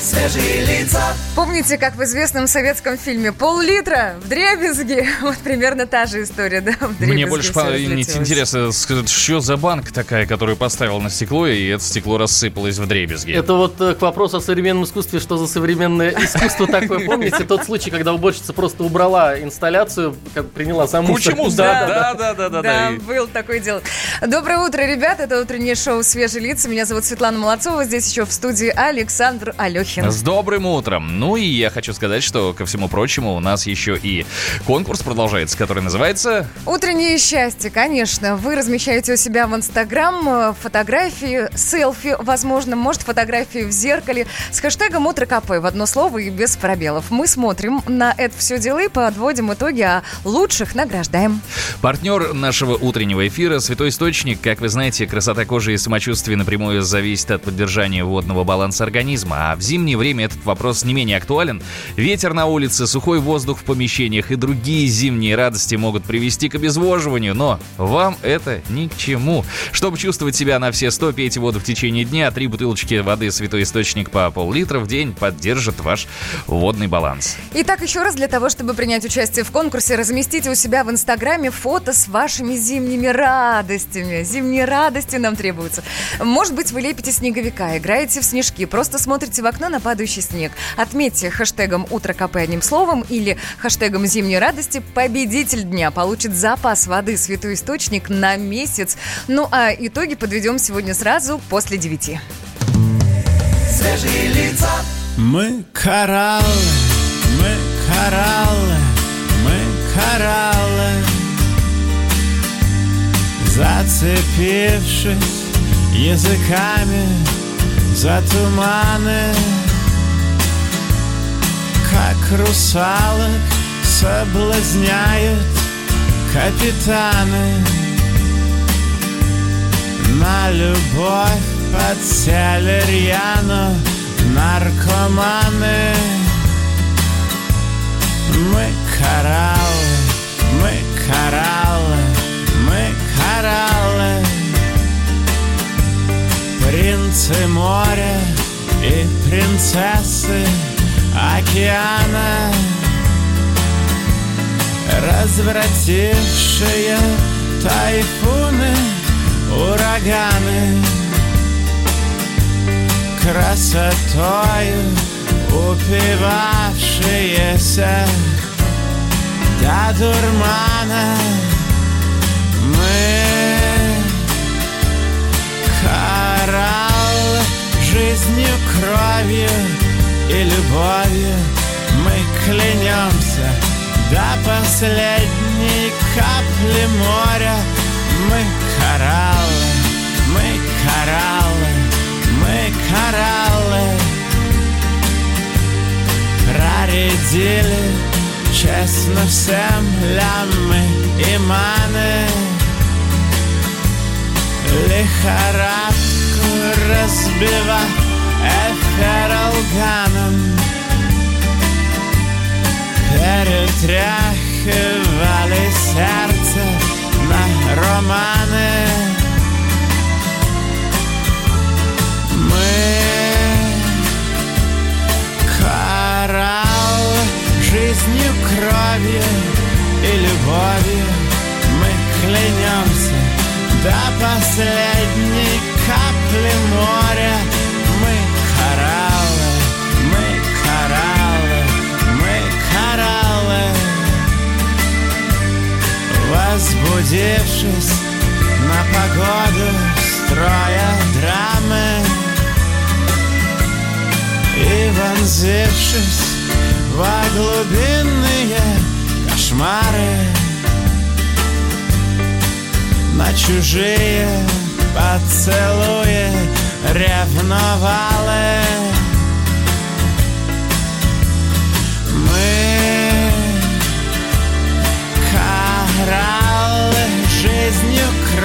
свежие лица. Помните, как в известном советском фильме «Пол-литра в дребезги»? Вот примерно та же история, да? В Мне больше интересно, что за банк такая, которую поставил на стекло, и это стекло рассыпалось в дребезги. Это вот э, к вопросу о современном искусстве, что за современное искусство такое. Помните тот случай, когда уборщица просто убрала инсталляцию, как приняла сам мусор? Почему? Да, Да, да, да, да, Да, да. был такое дело. Доброе утро, ребят. Это утреннее шоу «Свежие лица». Меня зовут Светлана Молодцова. Здесь еще в студии Александр Алехин. С добрым утром. Ну и я хочу сказать, что, ко всему прочему, у нас еще и конкурс продолжается, который называется... Утреннее счастье, конечно. Вы размещаете у себя в Инстаграм э, фотографии, селфи, возможно, может, фотографии в зеркале с хэштегом «Утро КП» в одно слово и без пробелов. Мы смотрим на это все дело и подводим итоги, а лучших награждаем. Партнер нашего утреннего эфира – Святой Источник. Как вы знаете, красота кожи и самочувствие напрямую зависит от поддержания водного баланса организма. А в зимнее время этот вопрос не менее актуален. Ветер на улице, сухой воздух в помещениях и другие зимние радости могут привести к обезвоживанию, но вам это ни к чему. Чтобы чувствовать себя на все 100, пейте воду в течение дня. Три бутылочки воды Святой Источник по пол-литра в день поддержат ваш водный баланс. Итак, еще раз для того, чтобы принять участие в конкурсе, разместите у себя в Инстаграме фото с вашими зимними радостями. Зимние радости нам требуются. Может быть, вы лепите снеговика, играете в снежки, просто смотрите в окно на падающий снег. Отметьте хэштегом «Утро КП» одним словом или хэштегом «Зимние радости». Победитель дня получит запас воды «Святой источник» на месяц. Ну а итоги подведем сегодня сразу после девяти. Свежие лица. Мы кораллы, мы кораллы, мы кораллы Зацепившись языками за туманы Как русалок соблазняют капитаны. На любовь подсели рьяно наркоманы. Мы кораллы, мы кораллы, Принцы моря и принцессы океана Развратившие тайфуны, ураганы. Красотою упивавшиеся до дурмана жизнью, кровью и любовью мы клянемся до последней капли моря. Мы кораллы, мы кораллы мы кораллы. Проредили честно всем лямы и маны Лихорадку разбива эфиралганом Перетряхивали сердце на романы. Мы коралл жизнью, кровью и любовью. Мы клянемся до последней капли моря Возбудившись на погоду строя драмы. И вонзившись во глубинные кошмары На чужие поцелуи ревновали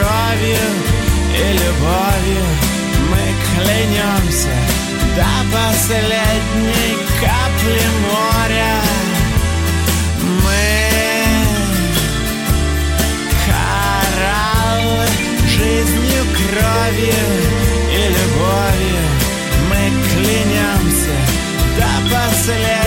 кровью и любовью Мы клянем клянемся до последней капли моря. Мы кораллы жизнью, кровью и любовью. Мы клянемся до последней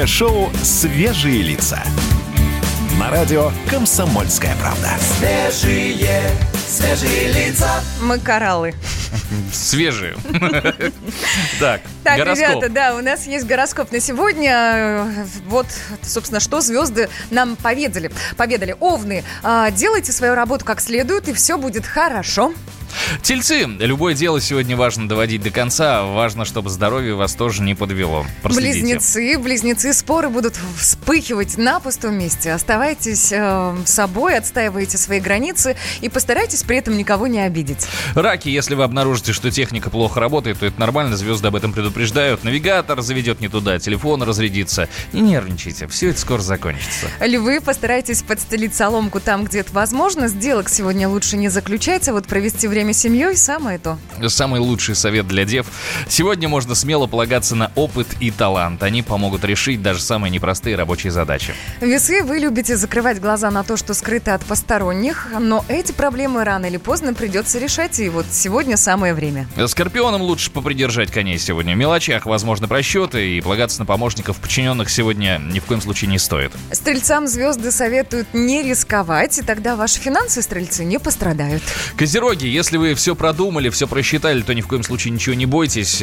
Утреннее шоу «Свежие лица». На радио «Комсомольская правда». Свежие, свежие лица. Мы кораллы. Свежие. Так, Так, гороскоп. ребята, да, у нас есть гороскоп на сегодня. Вот, собственно, что звезды нам поведали. Поведали. Овны, а, делайте свою работу как следует, и все будет хорошо. Тельцы, любое дело сегодня важно доводить до конца. Важно, чтобы здоровье вас тоже не подвело. Проследите. Близнецы, близнецы, споры будут вспыхивать на пустом месте. Оставайтесь э, собой, отстаивайте свои границы и постарайтесь при этом никого не обидеть. Раки, если вы обнаружите, что техника плохо работает, то это нормально, звезды об этом предупреждают. Навигатор заведет не туда, телефон разрядится. Не нервничайте, все это скоро закончится. Львы, постарайтесь подстелить соломку там, где это возможно. Сделок сегодня лучше не заключать, а вот провести время с семьей самое то. Самый лучший совет для дев. Сегодня можно смело полагаться на опыт и талант. Они помогут решить даже самые непростые рабочие задачи. Весы, вы любите закрывать глаза на то, что скрыто от посторонних, но эти проблемы рано или поздно придется решать, и вот сегодня самое время. Скорпионам лучше попридержать коней сегодня. В мелочах возможны просчеты, и полагаться на помощников подчиненных сегодня ни в коем случае не стоит. Стрельцам звезды советуют не рисковать, и тогда ваши финансы, стрельцы, не пострадают. Козероги, если вы все продумали, все просчитали, то ни в коем случае ничего не бойтесь,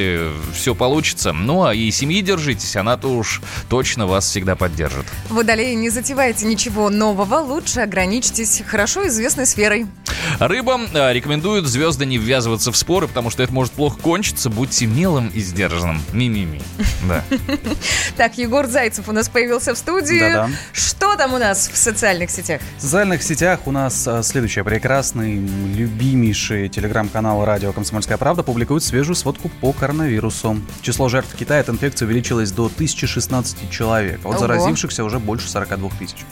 все получится. Ну а и семьи держитесь, она-то уж точно вас всегда поддержит. Водолеи, не затевайте ничего нового, лучше ограничьтесь хорошо известной сферой. Рыбам э, рекомендуют звезды не ввязываться в споры, потому что это может плохо кончиться. Будьте милым и сдержанным. Ми-ми-ми. Да. Так, Егор Зайцев у нас появился в студии. Да-да. Что там у нас в социальных сетях? В социальных сетях у нас а, следующее. Прекрасный, любимейший телеграм-канал «Радио Комсомольская правда» публикует свежую сводку по коронавирусу. Число жертв в Китае от инфекции увеличилось до 1016 человек, а Ого. заразившихся уже больше 42 тысяч.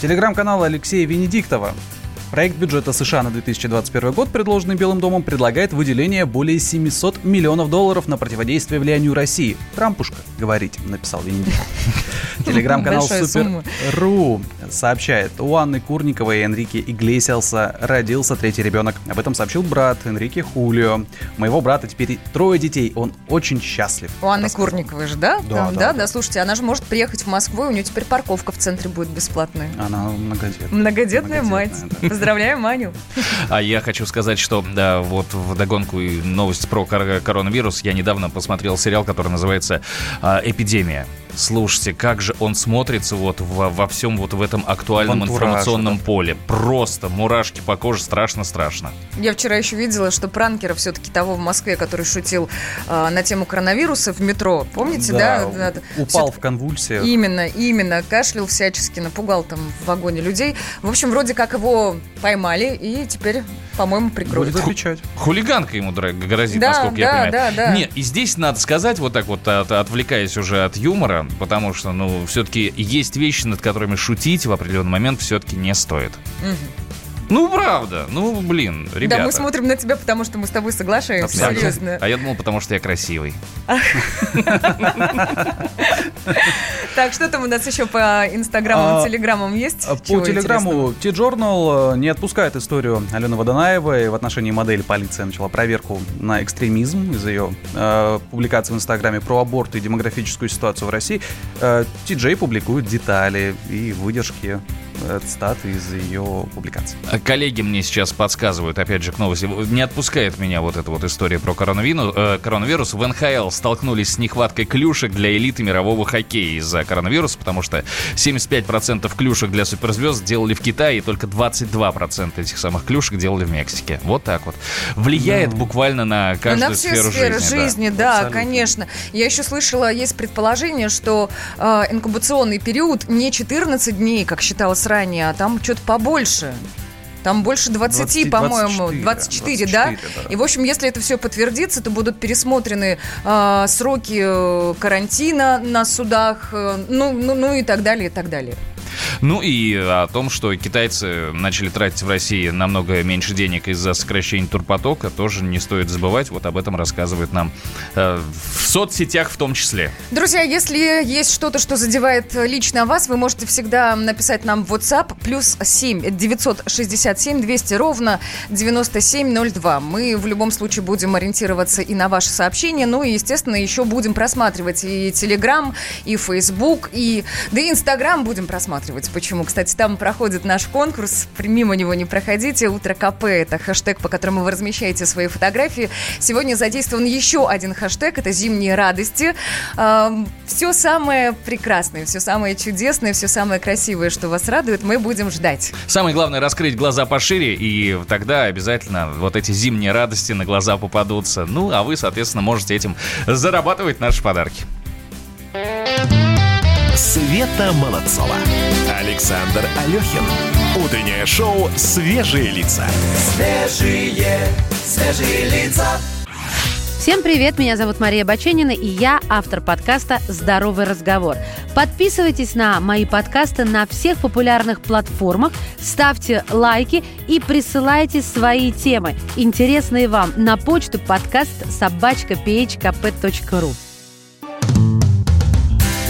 Телеграм-канал Алексея Венедиктова Проект бюджета США на 2021 год, предложенный Белым домом, предлагает выделение более 700 миллионов долларов на противодействие влиянию России. Трампушка, говорить, написал Венедиктов. Телеграм-канал. Супер.ру сообщает, у Анны Курниковой и Энрике Иглесиаса родился третий ребенок. Об этом сообщил брат Энрике Хулио. Моего брата теперь трое детей, он очень счастлив. У Анны Рассказывает. Курниковой же, да? Да, Там, да, да, да. Слушайте, она же может приехать в Москву, и у нее теперь парковка в центре будет бесплатная. Она многодетная. Многодетная мать. Многодетная, да. Поздравляем Аню. А я хочу сказать, что да, вот в догонку и новость про кор- коронавирус. Я недавно посмотрел сериал, который называется а, «Эпидемия». Слушайте, как же он смотрится вот во, во всем вот в этом актуальном В антураже, информационном да. поле. Просто мурашки по коже страшно-страшно. Я вчера еще видела, что пранкера все-таки того в Москве, который шутил а, на тему коронавируса в метро. Помните, да? Да, Да, упал в конвульсиях. Именно, именно. Кашлял всячески, напугал там в вагоне людей. В общем, вроде как его поймали и теперь, по-моему, прикроют. Будет отвечать. Хулиганка ему грозит, Да, насколько я да, понимаю. да, да. Нет, и здесь надо сказать, вот так вот, от- отвлекаясь уже от юмора, потому что, ну, все-таки есть вещи, над которыми шутить в определенный момент все-таки не стоит. Ну, правда. Ну, блин, ребята. Да, мы смотрим на тебя, потому что мы с тобой соглашаемся. Серьезно. А я думал, потому что я красивый. Так, что там у нас еще по инстаграмам, телеграммам есть? А По телеграмму T-Journal э, не отпускает историю Алены Водонаевой. В отношении модели полиция начала проверку на экстремизм из-за ее э, публикации в Инстаграме про аборт и демографическую ситуацию в России. Э, TJ публикует детали и выдержки цитаты из ее публикаций. А Коллеги мне сейчас подсказывают, опять же, к новости. Не отпускает меня вот эта вот история про коронавирус. Э, коронавирус. В НХЛ столкнулись с нехваткой клюшек для элиты мирового хоккея из-за коронавируса, потому что 75% клюшек для суперзвезд делали в Китае, и только 22% этих самых клюшек делали в Мексике. Вот так вот. Влияет буквально на Ну, каждую на все сферу сферы жизни. да. жизни, да, Абсолютно. конечно. Я еще слышала, есть предположение, что э, инкубационный период не 14 дней, как считалось ранее, а там что-то побольше. Там больше 20, 20, по-моему, 24, 24, да? 24, да. И, в общем, если это все подтвердится, то будут пересмотрены э, сроки карантина на судах, э, ну, ну, ну и так далее, и так далее. Ну и о том, что китайцы начали тратить в России намного меньше денег из-за сокращения турпотока, тоже не стоит забывать. Вот об этом рассказывают нам э, в соцсетях в том числе. Друзья, если есть что-то, что задевает лично вас, вы можете всегда написать нам в WhatsApp плюс 7 967 200 ровно 9702. Мы в любом случае будем ориентироваться и на ваши сообщения, ну и, естественно, еще будем просматривать и Telegram, и Facebook, и да и Instagram будем просматривать. Почему? Кстати, там проходит наш конкурс, мимо него не проходите. Утро КП – это хэштег, по которому вы размещаете свои фотографии. Сегодня задействован еще один хэштег – это «Зимние радости». Все самое прекрасное, все самое чудесное, все самое красивое, что вас радует, мы будем ждать. Самое главное раскрыть глаза пошире, и тогда обязательно вот эти зимние радости на глаза попадутся. Ну, а вы, соответственно, можете этим зарабатывать наши подарки. Света Молодцова. Александр Алехин. Утреннее шоу «Свежие лица». Свежие, свежие лица. Всем привет, меня зовут Мария Баченина, и я автор подкаста «Здоровый разговор». Подписывайтесь на мои подкасты на всех популярных платформах, ставьте лайки и присылайте свои темы, интересные вам, на почту подкаст собачка phkp.ru.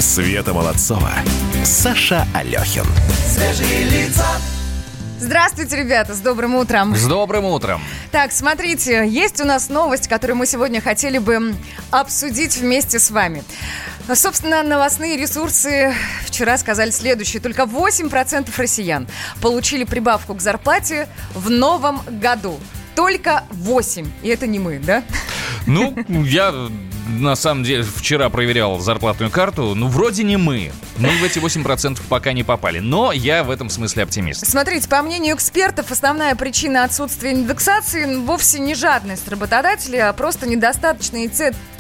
Света Молодцова. Саша Алехин. Свежие лица. Здравствуйте, ребята, с добрым утром. С добрым утром! Так, смотрите, есть у нас новость, которую мы сегодня хотели бы обсудить вместе с вами. Собственно, новостные ресурсы вчера сказали следующее. Только 8% россиян получили прибавку к зарплате в новом году. Только 8. И это не мы, да? Ну, я на самом деле вчера проверял зарплатную карту. Ну, вроде не мы. Мы в эти 8% пока не попали. Но я в этом смысле оптимист. Смотрите, по мнению экспертов, основная причина отсутствия индексации вовсе не жадность работодателей, а просто недостаточные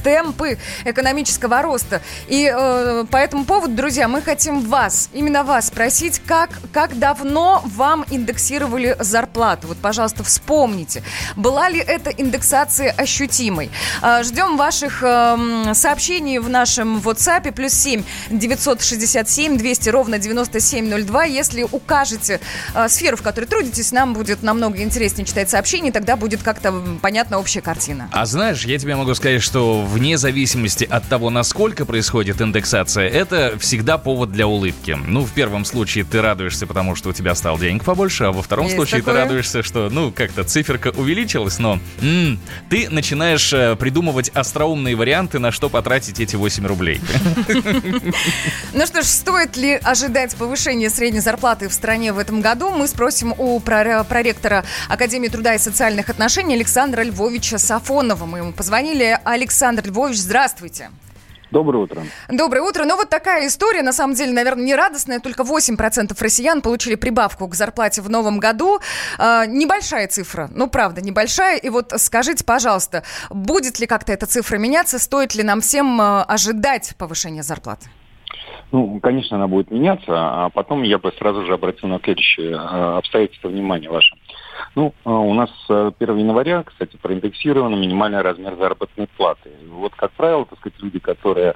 темпы экономического роста. И э, по этому поводу, друзья, мы хотим вас, именно вас спросить, как, как давно вам индексировали зарплату? Вот, пожалуйста, вспомните, была ли эта индексация ощутимой? Э, ждем ваших эм, сообщений в нашем WhatsApp плюс 7 967 200 ровно 9702. Если укажете э, сферу, в которой трудитесь, нам будет намного интереснее читать сообщения, тогда будет как-то понятна общая картина. А знаешь, я тебе могу сказать, что вне зависимости от того, насколько происходит индексация, это всегда повод для улыбки. Ну, в первом случае ты радуешься, потому что у тебя стал денег побольше, а во втором Есть случае такое. ты радуешься, что, ну, как-то циферка увеличилась, но м, ты начинаешь э, придумывать остроумные варианты, на что потратить эти 8 рублей. Ну что ж, стоит ли ожидать повышения средней зарплаты в стране в этом году? Мы спросим у прор- проректора Академии труда и социальных отношений Александра Львовича Сафонова. Мы ему позвонили. Александр Львович, здравствуйте. Доброе утро. Доброе утро. Ну, вот такая история, на самом деле, наверное, не радостная. Только 8% россиян получили прибавку к зарплате в новом году. А, небольшая цифра, ну, правда, небольшая. И вот скажите, пожалуйста, будет ли как-то эта цифра меняться? Стоит ли нам всем а, ожидать повышения зарплаты? Ну, конечно, она будет меняться, а потом я бы сразу же обратил на следующее э, обстоятельство внимания ваше. Ну, э, у нас э, 1 января, кстати, проиндексирован минимальный размер заработной платы. Вот, как правило, так сказать, люди, которые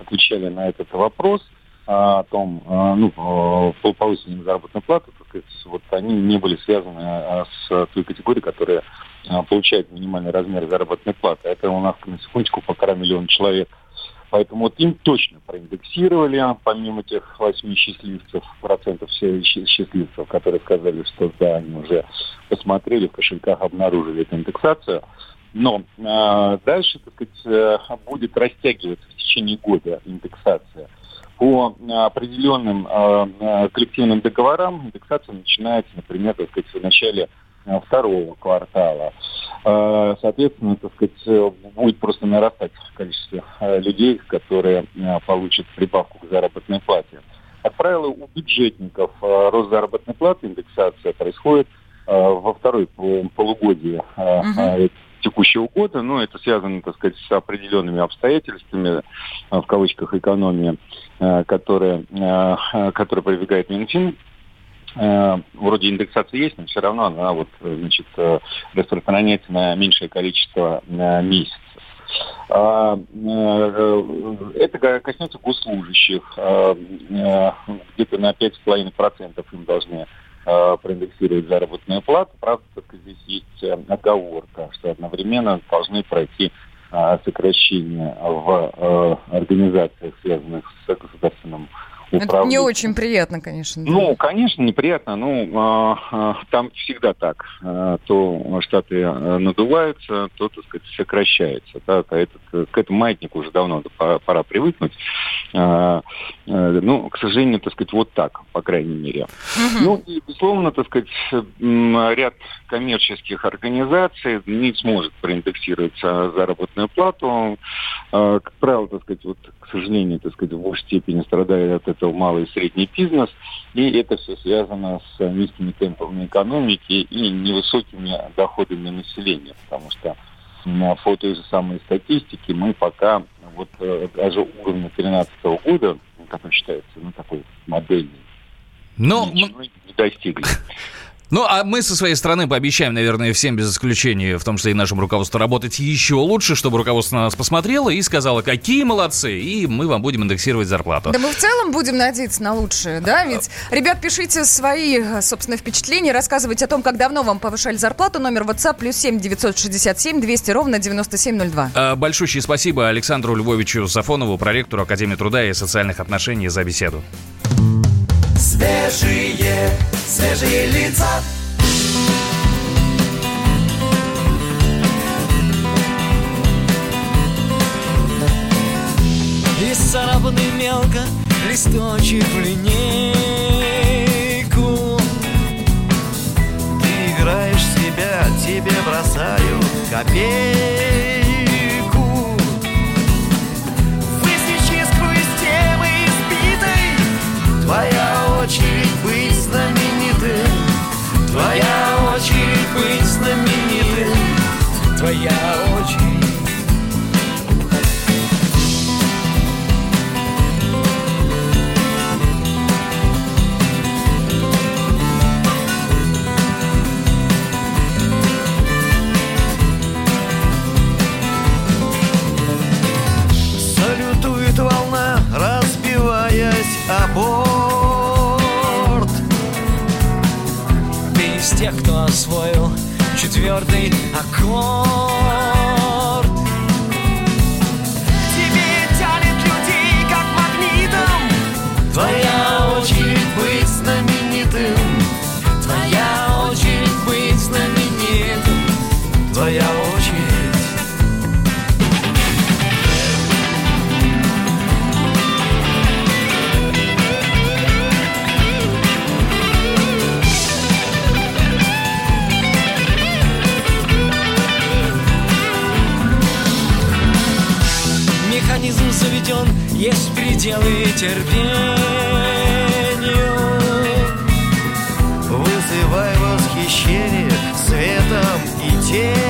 отвечали на этот вопрос, э, о том, э, ну, э, по повышению заработной так сказать, вот они не были связаны э, с той категорией, которая э, получает минимальный размер заработной платы. Это у нас, на секундочку, полтора миллиона человек. Поэтому вот им точно проиндексировали, помимо тех 8 счастливцев, процентов всех счастливцев, которые сказали, что да, они уже посмотрели, в кошельках обнаружили эту индексацию. Но э, дальше, так сказать, э, будет растягиваться в течение года индексация. по определенным э, э, коллективным договорам индексация начинается, например, так сказать, в начале э, второго квартала. Э, Соответственно, так сказать, э, будет просто нарастать количество э, людей, которые э, получат прибавку к заработной плате. Как правило, у бюджетников э, рост заработной платы, индексация происходит э, во второй пол- полугодии э, э, текущего года, но это связано, так сказать, с определенными обстоятельствами, э, в кавычках, экономии, э, которые, э, э, которые продвигает Минфин. Э, Вроде индексация есть, но все равно она вот, э, значит, э, распространяется на меньшее количество месяцев. А, Это коснется госслужащих. Где-то на 5,5% им должны проиндексировать заработную плату. Правда, только здесь есть оговорка, что одновременно должны пройти сокращения в организациях, связанных с государственным Это не очень приятно, конечно. да. Ну, конечно, неприятно. Ну, а, а, там всегда так. А, То штаты надуваются, то, так сказать, сокращается. Да, а этот, э, к этому маятнику уже давно пора, пора привыкнуть. Э, Ну, к сожалению, так сказать, вот так, по крайней мере. Ну, и, безусловно, так сказать, ряд коммерческих организаций не сможет проиндексировать заработную плату. Как правило, так сказать, вот, к сожалению, так сказать, в большей степени страдает от этого малый и средний бизнес. И это все связано с низкими темпами экономики и невысокими доходами населения. Потому что по той же самой статистике мы пока вот э, даже уровня 2013 года, который считается ну, такой модельный, Ну, не достигли. Ну, а мы со своей стороны пообещаем, наверное, всем без исключения, в том числе и нашему руководству, работать еще лучше, чтобы руководство на нас посмотрело и сказало, какие молодцы, и мы вам будем индексировать зарплату. Да мы в целом будем надеяться на лучшее, да? Ведь, ребят, пишите свои, э, собственно, впечатления, рассказывайте о том, как давно вам повышали зарплату. Номер WhatsApp плюс 7 967 200 ровно 9702. А, Большущее спасибо Александру Львовичу Сафонову, проректору Академии труда и социальных отношений за беседу. Свежие, свежие лица. И мелко листочек в линейку Ты играешь в себя, тебе бросаю копейку Высечи сквозь избитой Твоя быть знаменитым Твоя очередь. Салютует волна, разбиваясь о тех, кто освоил четвертый аккорд есть пределы терпению. Вызывай восхищение светом и тенью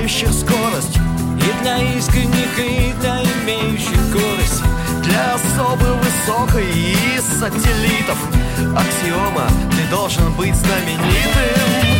развивающих скорость. И для искренних, и для имеющих скорость Для особо высокой и сателлитов. Аксиома, ты должен быть знаменитым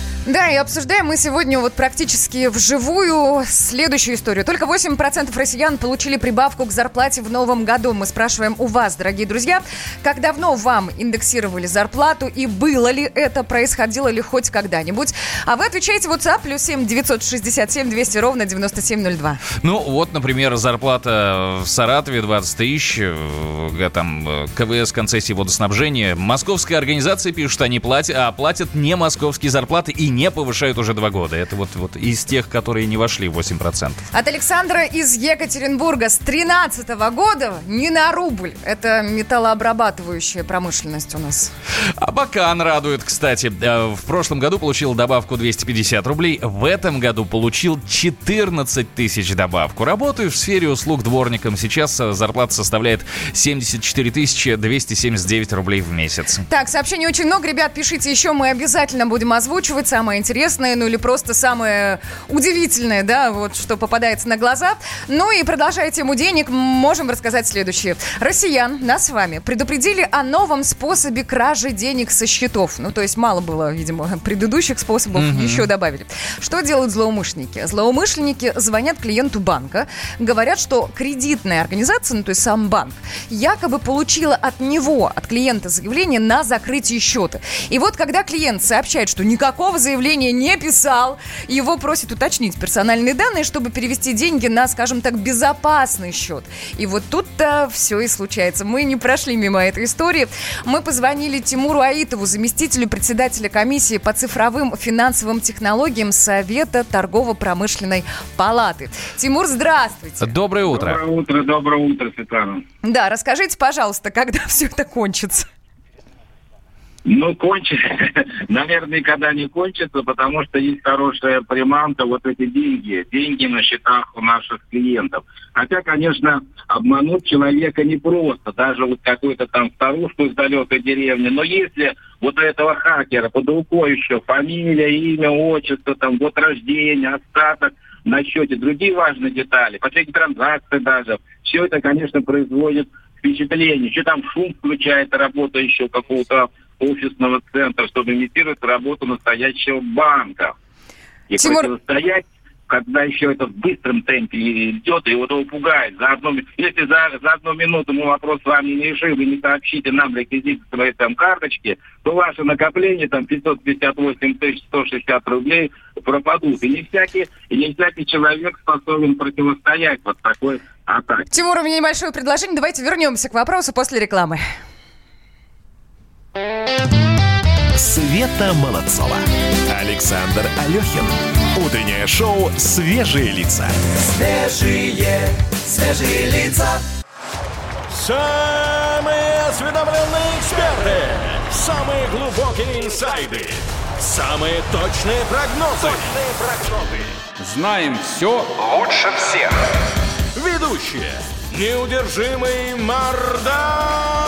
Да, и обсуждаем мы сегодня вот практически вживую следующую историю. Только 8% россиян получили прибавку к зарплате в новом году. Мы спрашиваем у вас, дорогие друзья, как давно вам индексировали зарплату и было ли это, происходило ли хоть когда-нибудь? А вы отвечаете WhatsApp плюс 7 967 200 ровно 9702. Ну, вот, например, зарплата в Саратове 20 тысяч, э, там э, КВС, концессии водоснабжения. Московская организация пишет, они платят, а платят не московские зарплаты и не повышают уже два года. Это вот, вот из тех, которые не вошли в 8%. От Александра из Екатеринбурга с 13 года не на рубль. Это металлообрабатывающая промышленность у нас. А Бакан радует, кстати. Э, В прошлом году получил добавку 250 рублей. В этом году получил 14 тысяч добавку. Работаю в сфере услуг дворником. Сейчас э, зарплата составляет 74 тысячи 279 рублей в месяц. Так, сообщений очень много, ребят, пишите еще, мы обязательно будем озвучивать самое интересное, ну или просто самое удивительное, да, вот что попадается на глаза. Ну и продолжая тему денег, можем рассказать следующее. Россиян, нас с вами, предупредили о новом способе кражи денег со счетов. Ну, то есть мало было, видимо, предыдущих способов, еще добавили. Что делают злоумышленники? Злоумышленники звонят клиенту банка, говорят, что кредитная организация, ну то есть сам банк, якобы получила от него, от клиента заявление на закрытие счета. И вот когда клиент сообщает, что никакого заявления не писал, его просят уточнить персональные данные, чтобы перевести деньги на, скажем так, безопасный счет. И вот тут-то все и случается. Мы не прошли мимо этой истории. Мы позвонили Тимуру Аитову, заместителю председателя комиссии по цифровым финансовым технологиям Совета торгово-промышленной палаты. Тимур, здравствуйте. Доброе утро. Доброе утро, доброе утро, Светлана. Да, расскажите, пожалуйста, когда все это кончится? Ну, кончится, наверное, никогда не кончится, потому что есть хорошая приманка, вот эти деньги, деньги на счетах у наших клиентов. Хотя, конечно, обмануть человека непросто, даже вот какую-то там старушку из далекой деревни, но если вот у этого хакера под рукой еще фамилия, имя, отчество, там, год рождения, остаток на счете, другие важные детали, последние транзакции даже, все это, конечно, производит впечатление. Еще там шум включает работа еще какого-то офисного центра, чтобы имитировать работу настоящего банка. И Тимур- противостоять, когда еще это в быстром темпе идет, и вот его пугает. За одну, если за, за одну минуту мы вопрос с вами не решим, вы не сообщите нам реквизиты своей там карточки, то ваше накопление, там 558 тысяч 160 рублей пропадут. И не всякий, и не всякий человек способен противостоять вот такой атаке. Тимур, у меня небольшое предложение. Давайте вернемся к вопросу после рекламы. Света Молодцова. Александр Алехин. Утреннее шоу «Свежие лица». Свежие, свежие лица. Самые осведомленные эксперты, самые глубокие инсайды, самые точные прогнозы. Точные прогнозы. Знаем все лучше всех. Ведущие. Неудержимый Мардан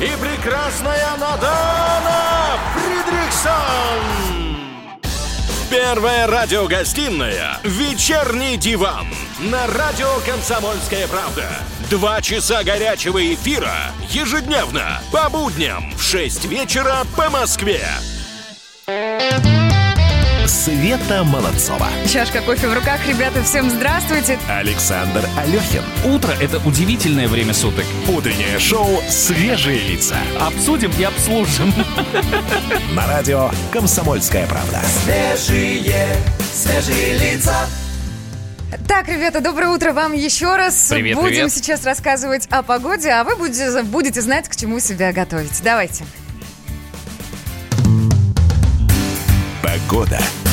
и прекрасная Надана Фридрихсон. Первая радиогостинная «Вечерний диван» на радио «Комсомольская правда». Два часа горячего эфира ежедневно по будням в 6 вечера по Москве. Света Молодцова. Чашка кофе в руках. Ребята, всем здравствуйте. Александр Алехин. Утро – это удивительное время суток. Утреннее шоу «Свежие лица». Обсудим и обслужим. На радио «Комсомольская правда». Свежие, свежие лица. Так, ребята, доброе утро вам еще раз. Привет, Будем привет. сейчас рассказывать о погоде, а вы будете, будете знать, к чему себя готовить. Давайте. Погода.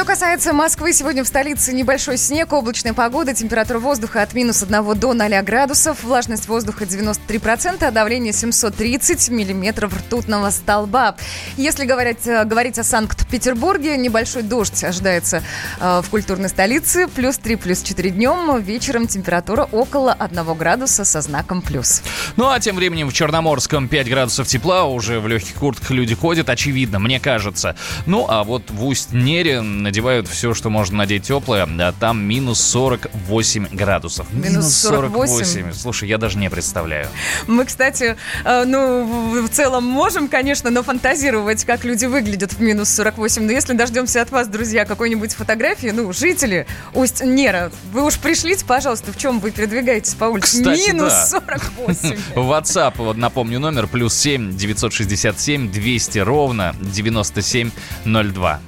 Что касается Москвы, сегодня в столице небольшой снег, облачная погода, температура воздуха от минус 1 до 0 градусов, влажность воздуха 93%, а давление 730 миллиметров ртутного столба. Если говорить, э, говорить о Санкт-Петербурге, небольшой дождь ожидается э, в культурной столице, плюс 3, плюс 4 днем, вечером температура около 1 градуса со знаком плюс. Ну а тем временем в Черноморском 5 градусов тепла, уже в легких куртках люди ходят, очевидно, мне кажется. Ну а вот в Усть-Нере надевают все, что можно надеть теплое, а там минус 48 градусов. Минус 48? Слушай, я даже не представляю. Мы, кстати, э, ну, в- в целом можем, конечно, но фантазировать, как люди выглядят в минус 48. Но если дождемся от вас, друзья, какой-нибудь фотографии, ну, жители Усть-Нера, вы уж пришлите, пожалуйста, в чем вы передвигаетесь по улице. Кстати, минус да. 48. WhatsApp, вот напомню, номер плюс 7 967 200 ровно 9702.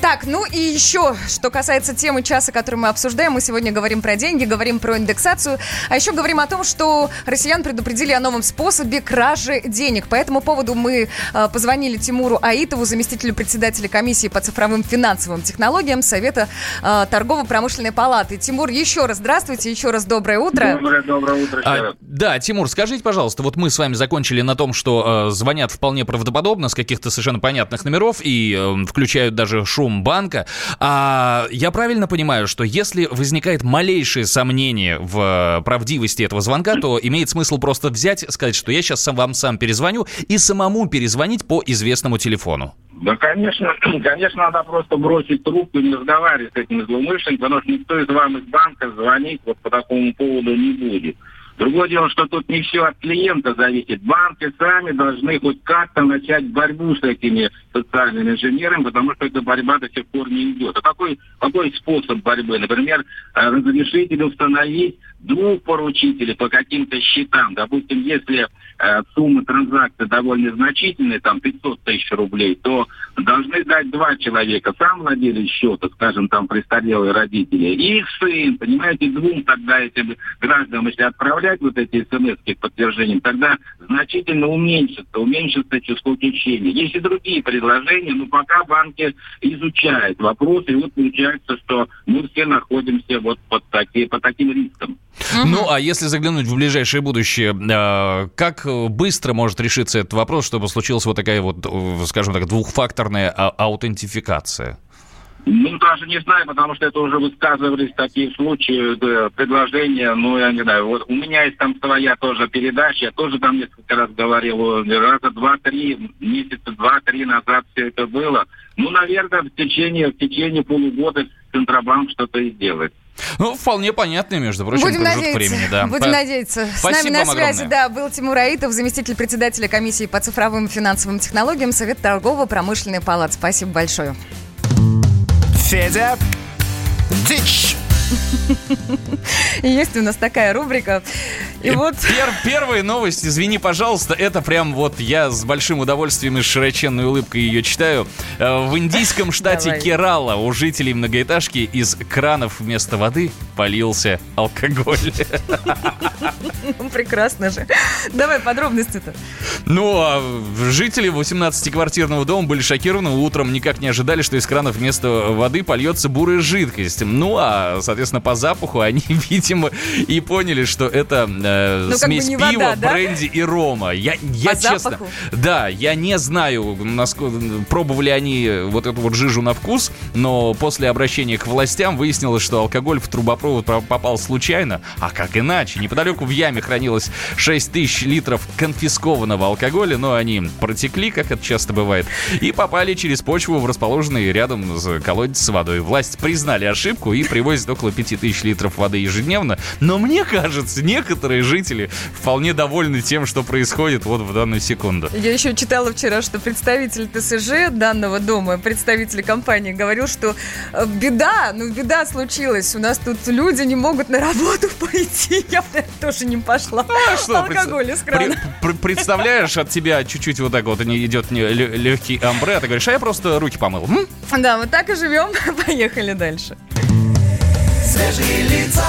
Так, ну и еще, что касается темы часа, которую мы обсуждаем, мы сегодня говорим про деньги, говорим про индексацию, а еще говорим о том, что россиян предупредили о новом способе кражи денег. По этому поводу мы э, позвонили Тимуру Аитову, заместителю председателя комиссии по цифровым финансовым технологиям Совета э, торгово-промышленной палаты. Тимур, еще раз здравствуйте, еще раз доброе утро. Доброе, доброе утро А, да, Тимур, скажите, пожалуйста, вот мы с вами закончили на том, что э, звонят вполне правдоподобно с каких-то совершенно понятных номеров и э, включают даже шум банка. А я правильно понимаю, что если возникает малейшее сомнение в э, правдивости этого звонка, то имеет смысл просто взять, сказать, что я сейчас сам вам сам перезвоню и самому перезвонить по известному телефону. Да, конечно, конечно, надо просто бросить трубку и не разговаривать с этим злоумышленником, потому что никто из вам из банка звонить вот по такому поводу не будет. Другое дело, что тут не все от клиента зависит. Банки сами должны хоть как-то начать борьбу с этими социальными инженерами, потому что эта борьба до сих пор не идет. А какой, какой способ борьбы? Например, э, разрешить или установить двух поручителей по каким-то счетам. Допустим, если э, сумма транзакции довольно значительная, там 500 тысяч рублей, то должны дать два человека. Сам владелец счета, скажем, там престарелые родители, и их сын, понимаете, двум тогда этим гражданам, если отправлять вот эти смс с подтверждением, тогда значительно уменьшится, уменьшится число течений. Есть и другие предложения, но пока банки изучают вопрос, и вот получается, что мы все находимся вот под, таки, под таким риском. Ну, а если заглянуть в ближайшее будущее, э, как быстро может решиться этот вопрос, чтобы случилась вот такая вот, э, скажем так, двухфакторная а- аутентификация? Ну, даже не знаю, потому что это уже высказывались такие случаи, да, предложения, ну, я не знаю, вот у меня есть там своя тоже передача, я тоже там несколько раз говорил, раза два-три, месяца два-три назад все это было. Ну, наверное, в течение, в течение полугода Центробанк что-то и сделает. Ну, вполне понятный, между прочим, Будем надеяться. времени, да. Будем По- надеяться. С Спасибо нами на вам связи, огромное. да, был Тимур Аитов, заместитель председателя комиссии по цифровым и финансовым технологиям Совет торгово-промышленной палаты. Спасибо большое. Mercedes. Ditch! Есть у нас такая рубрика. И вот... Пер- первая новость, извини, пожалуйста, это прям вот я с большим удовольствием и широченной улыбкой ее читаю. Э, В индийском штате Давай. Керала у жителей многоэтажки из кранов вместо воды полился алкоголь. Ну, прекрасно же. Давай подробности-то. Ну, а жители 18-квартирного дома были шокированы. Утром никак не ожидали, что из кранов вместо воды польется бурая жидкость. Ну, а, соответственно, по запаху они, видимо, и поняли, что это э, Ну, как бы смесь пива, вода, да? бренди и рома. Я, я По честно... запаху? Да, я не знаю, насколько, пробовали они вот эту вот жижу на вкус, но после обращения к властям выяснилось, что алкоголь в трубопровод про- попал случайно. А как иначе? Неподалеку в яме хранилось 6 тысяч литров конфискованного алкоголя, но они протекли, как это часто бывает, и попали через почву в расположенный рядом с колодец с водой. Власть признали ошибку и привозят около 5 тысяч литров воды ежедневно. Но мне кажется, некоторые жители вполне довольны тем, что происходит вот в данную секунду. Я еще читала вчера, что представитель ТСЖ данного дома, представитель компании, говорил, что э, беда, ну беда случилась. У нас тут люди не могут на работу пойти. Я тоже не пошла. А что, Алкоголь из крана. Пр- пр- представляешь, от тебя чуть-чуть вот так вот идет легкий амбре, а ты говоришь, а я просто руки помыл. М? Да, мы так и живем. Поехали дальше. Свежие лица,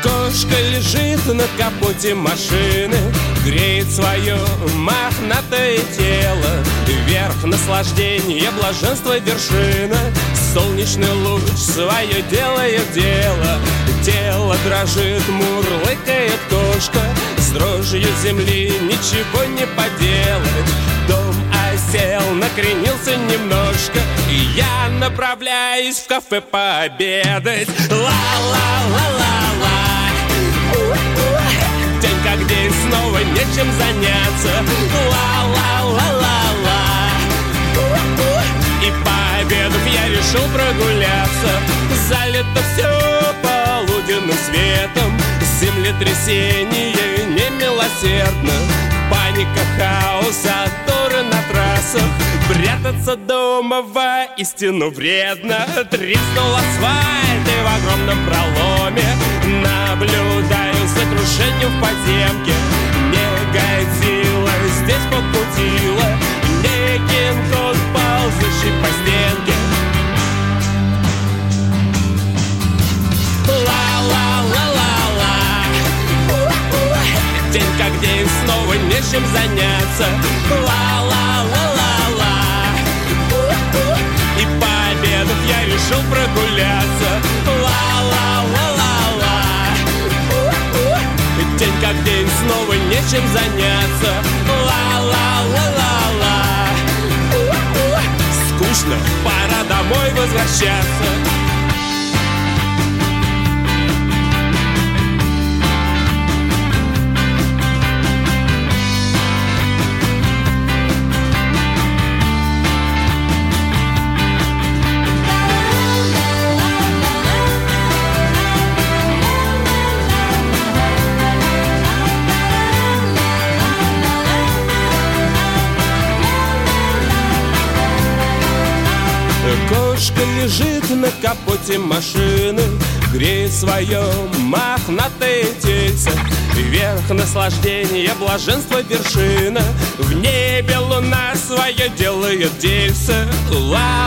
Кошка лежит на капоте машины Греет свое мохнатое тело. Вверх наслаждение, блаженство вершина. Солнечный луч свое делает дело. Тело дрожит, мурлыкает кошка С дрожью земли ничего не поделать Осел, накренился немножко И я направляюсь в кафе пообедать. Ла-ла-ла-ла-ла. День как день, снова нечем заняться. Ла-ла-ла-ла-ла. Пообедав я решил прогуляться. Залито все полуденным светом. Землетрясение немилосердно Паника, хаос, заторы на трассах. Прятаться дома воистину вредно. Треснул асфальт и в огромном проломе. Наблюдаю за крушением в подземке. Не годила, здесь попутила Не кинг ползущий по стенке День как день, снова нечем заняться. Ла-ла-ла-ла-ла. И пообедав я решил прогуляться. Ла-ла-ла-ла-ла. День как день, снова нечем заняться. Ла-ла-ла-ла-ла. Скучно, пора домой возвращаться Кошка лежит на капоте машины Греет свое мохнатое тельце. Вверх наслаждение, блаженство вершина. В небе луна свое делает дельце Ла-ла-ла-ла-ла.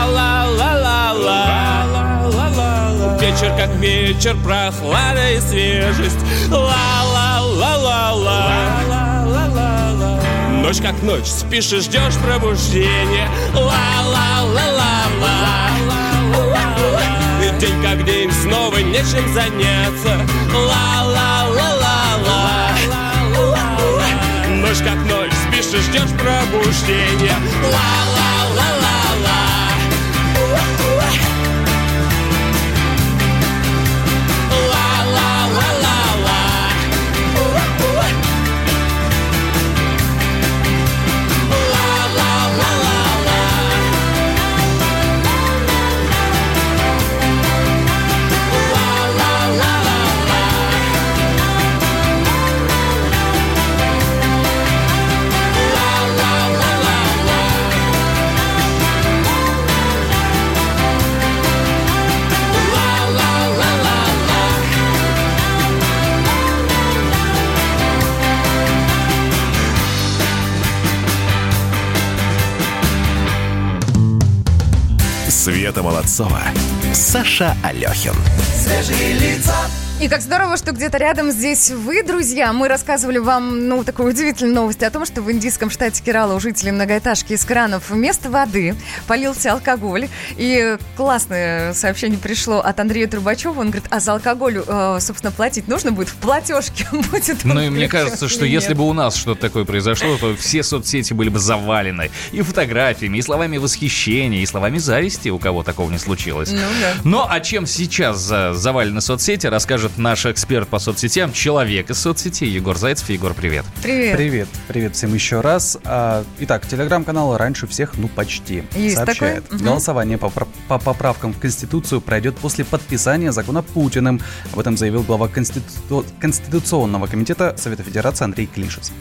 Вечер как вечер, прохлада и свежесть. Ла-ла-ла-ла-ла. Ночь как ночь, спишь и ждешь пробуждения. Ла-ла-ла-ла-ла День как день, снова нечем заняться. Ла-ла-ла-ла-ла. Ночь как ночь, спишь и ждешь пробуждения. Ла-ла-ла-ла-ла Света Молодцова, Саша Алехин. Свежие лица. И как здорово, что где-то рядом здесь вы, друзья. Мы рассказывали вам, ну, такую удивительную новость о том, что в индийском штате Керала у жителей многоэтажки из кранов вместо воды полился алкоголь. И классное сообщение пришло от Андрея Трубачева. Он говорит, а за алкоголь, э, собственно, платить нужно будет в платежке. будет Ну и мне кажется, что или если нет. бы у нас что-то такое произошло, то все соцсети были бы завалены и фотографиями, и словами восхищения, и словами зависти, у кого такого не случилось. Ну да. Ну, а чем сейчас за- завалены соцсети, расскажет наш эксперт по соцсетям, человек из соцсетей, Егор Зайцев. Егор, привет. Привет. Привет, привет всем еще раз. А, Итак, телеграм-канал раньше всех, ну почти, Есть сообщает. такой? Мгм. Голосование по, по поправкам в Конституцию пройдет после подписания закона Путиным. Об этом заявил глава Конститу- Конституционного комитета Совета Федерации Андрей Клишес.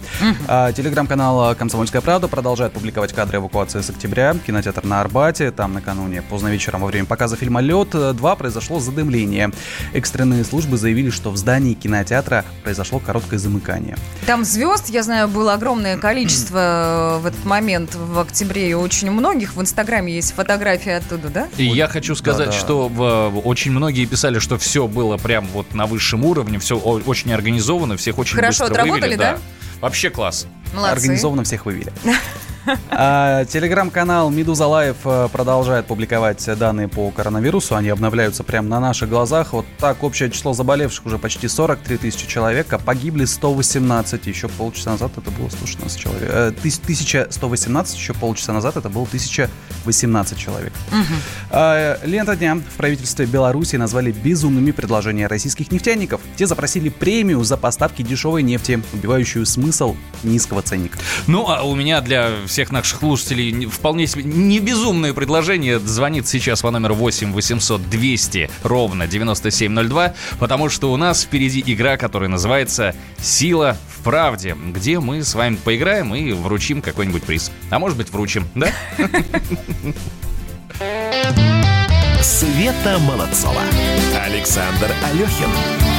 А, Телеграм-канал «Комсомольская правда» продолжает публиковать кадры эвакуации с октября. Кинотеатр на Арбате. Там накануне поздно вечером во время показа фильма «Лед-2» произошло задымление. Экстренные службы заявили, что в здании кинотеатра произошло короткое замыкание. Там звезд, я знаю, было огромное количество э, в этот момент в октябре, и очень многих в Инстаграме есть фотографии оттуда, да? И я хочу сказать, да. что в- очень многие писали, что все было прям вот на высшем уровне, все очень организовано, всех очень Хорошо быстро отработали, вывели, да? Вообще класс. Молодцы. Организованно всех вывели. А, Телеграм-канал Медуза Live э, продолжает публиковать данные по коронавирусу. Они обновляются прямо на наших глазах. Вот так общее число заболевших уже почти 43 тысячи человек, а погибли 118. Еще полчаса назад это было 116 человек. Э, тыс- 1118, еще полчаса назад это было 1018 человек. А, Лента дня в правительстве Беларуси назвали безумными предложения российских нефтяников. Те запросили премию за поставки дешевой нефти, убивающую смысл низкого ценника. Ну, а у меня для всех наших слушателей не- вполне себе не безумное предложение звонит сейчас по номеру 8 800 200 ровно 9702, потому что у нас впереди игра, которая называется «Сила в правде», где мы с вами поиграем и вручим какой-нибудь приз. А может быть, вручим, да? Света Молодцова. Александр Алехин.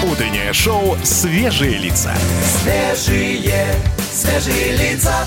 Утреннее шоу «Свежие лица». Свежие, свежие лица.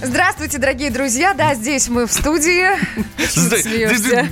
Здравствуйте, дорогие друзья. Да, здесь мы в студии.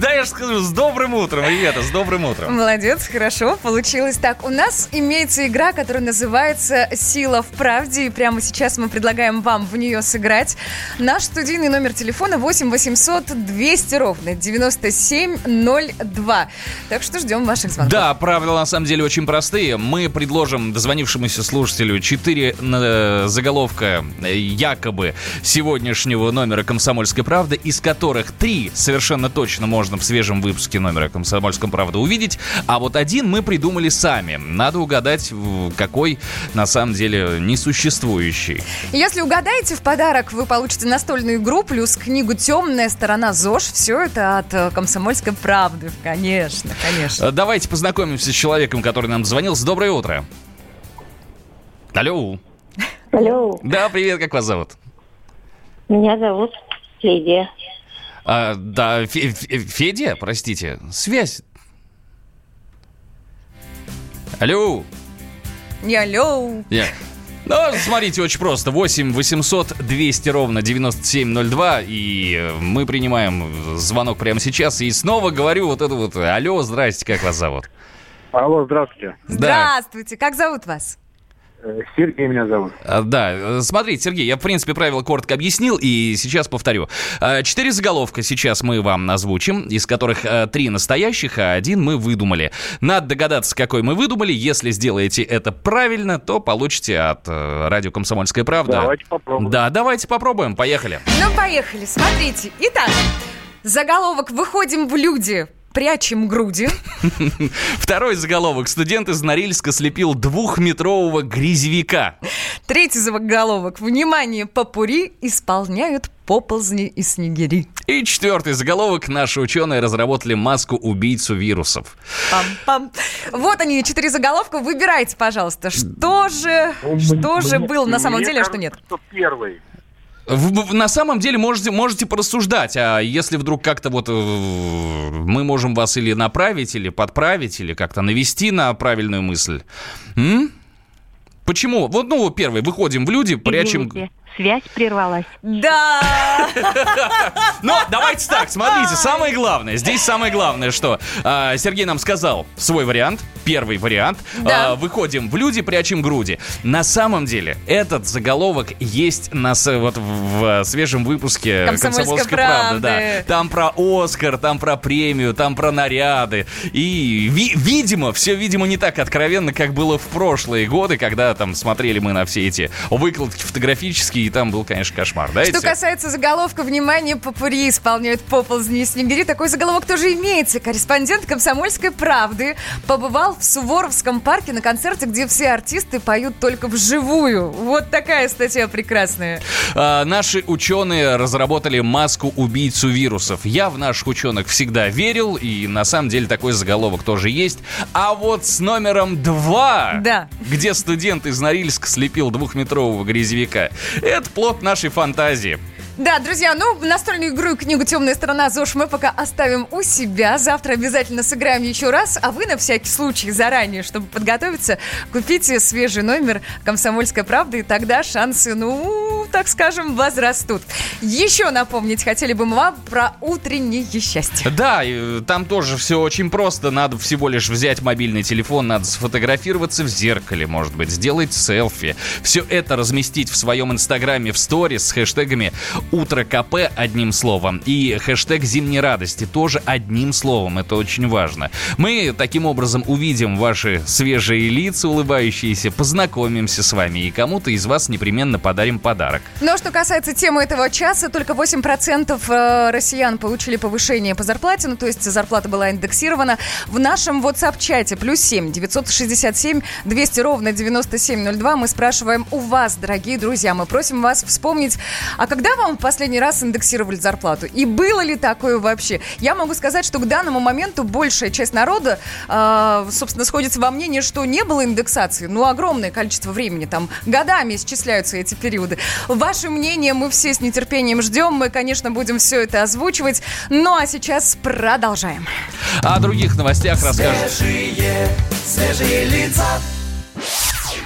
Да, я же скажу, с добрым утром, ребята, с добрым утром. Молодец, хорошо, получилось так. У нас имеется игра, которая называется «Сила в правде», и прямо сейчас мы предлагаем вам в нее сыграть. Наш студийный номер телефона 8 800 200 ровно 9702. Так что ждем ваших звонков. Да, правила на самом деле очень простые. Мы предложим дозвонившемуся слушателю четыре э, заголовка якобы сегодняшнего номера «Комсомольской правды», из которых три совершенно точно можно в свежем выпуске номера «Комсомольской правды» увидеть, а вот один мы придумали сами. Надо угадать, какой на самом деле несуществующий. Если угадаете, в подарок вы получите настольную игру плюс книгу «Темная сторона ЗОЖ». Все это от э, «Комсомольской правды». Конечно, конечно. Э, Давайте познакомимся с человеком, который нам звонил. Доброе утро. Алло. Алло, Да, привет, как вас зовут? Меня зовут Лидия. А, да, Фе- Фе- Федя, простите, связь. Алло. Не алло. Я- Ну, смотрите, очень просто. 8 800 200 ровно 9702. И мы принимаем звонок прямо сейчас. И снова говорю вот это вот. Алло, здрасте, как вас зовут? Алло, здравствуйте. Здравствуйте, как зовут вас? Э, Сергей меня зовут. А, Да, э, смотрите, Сергей, я, в принципе, правила коротко объяснил, и сейчас повторю. Четыре заголовка сейчас мы вам озвучим, из которых э, три настоящих, а один мы выдумали. Надо догадаться, какой мы выдумали. Если сделаете это правильно, то получите от э, радио «Комсомольская правда». Давайте попробуем. Да, давайте попробуем, поехали. Ну, поехали, смотрите. Итак, заголовок «Выходим в люди, прячем груди». Второй заголовок. Студент из Норильска слепил двухметрового грязевика. Третий заголовок «Внимание, попури исполняют поползни и снегири». И четвертый заголовок. Наши ученые разработали маску-убийцу вирусов. Пам-пам. Вот они, четыре заголовка. Выбирайте, пожалуйста, что же, что же было на самом деле, а что нет. Что первый. В- на самом деле можете, можете порассуждать, а если вдруг как-то вот э, мы можем вас или направить, или подправить, или как-то навести на правильную мысль. М? Почему? Вот, ну, первый, выходим в люди, прячем... Извините, связь прервалась. Да! Но давайте так, смотрите, самое главное, здесь самое главное, что а, Сергей нам сказал свой вариант, первый вариант. Да. А, выходим в люди, прячем груди. На самом деле этот заголовок есть на с- вот в, в свежем выпуске «Комсомольской правды». правды». Да. Там про Оскар, там про премию, там про наряды. И, ви- видимо, все, видимо, не так откровенно, как было в прошлые годы, когда там смотрели мы на все эти выкладки фотографические, и там был, конечно, кошмар. Да, Что эти? касается заголовка «Внимание, попури исполняют поползни и снегири», такой заголовок тоже имеется. Корреспондент «Комсомольской правды» побывал в Суворовском парке на концерте, где все артисты поют только вживую. Вот такая статья прекрасная. А, наши ученые разработали маску-убийцу вирусов. Я в наших ученых всегда верил, и на самом деле такой заголовок тоже есть. А вот с номером два, Да. где студент из Норильска слепил двухметрового грязевика, это плод нашей фантазии. Да, друзья, ну, настольную игру и книгу «Темная сторона ЗОЖ» мы пока оставим у себя. Завтра обязательно сыграем еще раз. А вы на всякий случай заранее, чтобы подготовиться, купите свежий номер «Комсомольская правда», и тогда шансы, ну, так скажем, возрастут. Еще напомнить хотели бы мы вам про утреннее счастье. Да, э, там тоже все очень просто. Надо всего лишь взять мобильный телефон, надо сфотографироваться в зеркале, может быть, сделать селфи. Все это разместить в своем инстаграме в сторис с хэштегами «Утро КП» одним словом и хэштег «Зимней радости» тоже одним словом. Это очень важно. Мы таким образом увидим ваши свежие лица, улыбающиеся, познакомимся с вами и кому-то из вас непременно подарим подарок. Но что касается темы этого часа, только 8% э, россиян получили повышение по зарплате, ну то есть зарплата была индексирована. В нашем WhatsApp-чате плюс 7 967 200 ровно 9702 мы спрашиваем у вас, дорогие друзья, мы просим вас вспомнить, а когда вам в последний раз индексировали зарплату? И было ли такое вообще? Я могу сказать, что к данному моменту большая часть народа, э, собственно, сходится во мнении, что не было индексации. Ну, огромное количество времени, там, годами исчисляются эти периоды. Ваше мнение мы все с нетерпением ждем. Мы, конечно, будем все это озвучивать. Ну, а сейчас продолжаем. А о других новостях расскажем. Свежие, свежие лица.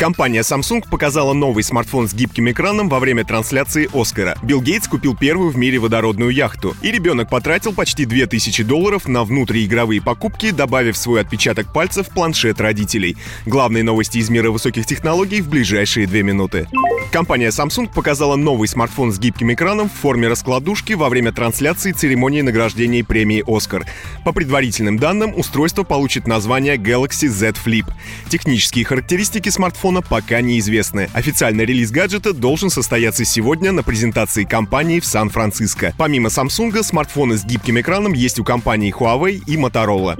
Компания Samsung показала новый смартфон с гибким экраном во время трансляции Оскара. Билл Гейтс купил первую в мире водородную яхту. И ребенок потратил почти 2000 долларов на внутриигровые покупки, добавив свой отпечаток пальца в планшет родителей. Главные новости из мира высоких технологий в ближайшие две минуты. Компания Samsung показала новый смартфон с гибким экраном в форме раскладушки во время трансляции церемонии награждения премии «Оскар». По предварительным данным, устройство получит название Galaxy Z Flip. Технические характеристики смартфона пока неизвестны. Официальный релиз гаджета должен состояться сегодня на презентации компании в Сан-Франциско. Помимо Samsung, смартфоны с гибким экраном есть у компаний Huawei и Motorola.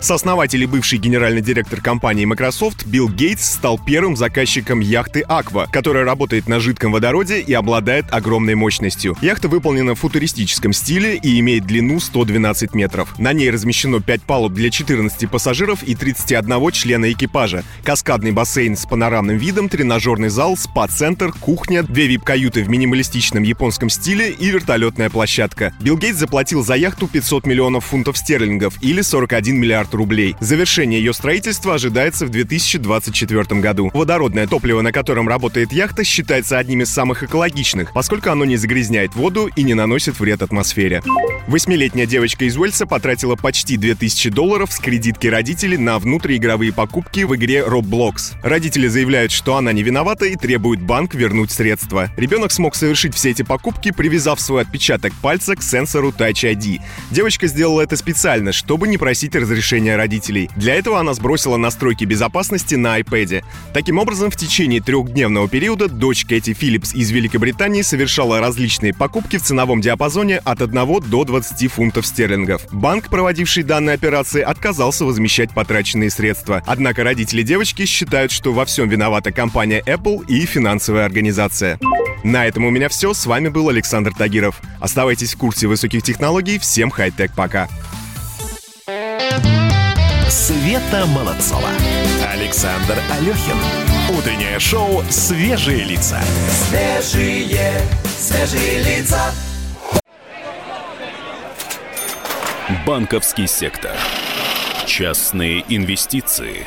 Сооснователь и бывший генеральный директор компании Microsoft Билл Гейтс стал первым заказчиком яхты Aqua, которая работает на жидком водороде и обладает огромной мощностью. Яхта выполнена в футуристическом стиле и имеет длину 112 метров. На ней размещено 5 палуб для 14 пассажиров и 31 члена экипажа, каскадный бассейн с панорамным видом, тренажерный зал, спа-центр, кухня, две вип-каюты в минималистичном японском стиле и вертолетная площадка. Билл Гейтс заплатил за яхту 500 миллионов фунтов стерлингов или 41 миллиард рублей. Завершение ее строительства ожидается в 2024 году. Водородное топливо, на котором работает яхта, считается одним из самых экологичных, поскольку оно не загрязняет воду и не наносит вред атмосфере. Восьмилетняя девочка из Уэльса потратила почти 2000 долларов с кредитки родителей на внутриигровые покупки в игре Roblox. Родители заявляют, что она не виновата и требуют банк вернуть средства. Ребенок смог совершить все эти покупки, привязав свой отпечаток пальца к сенсору Touch ID. Девочка сделала это специально, чтобы не просить разрешения родителей. Для этого она сбросила настройки безопасности на iPad. Таким образом, в течение трехдневного периода дочь Кэти Филлипс из Великобритании совершала различные покупки в ценовом диапазоне от 1 до 20 фунтов стерлингов. Банк, проводивший данные операции, отказался возмещать потраченные средства. Однако родители девочки считают, что во всем виновата компания Apple и финансовая организация. На этом у меня все. С вами был Александр Тагиров. Оставайтесь в курсе высоких технологий. Всем хай-тек пока. Света Молодцова. Александр Алехин. Утреннее шоу «Свежие лица». Свежие, свежие лица. Банковский сектор. Частные инвестиции.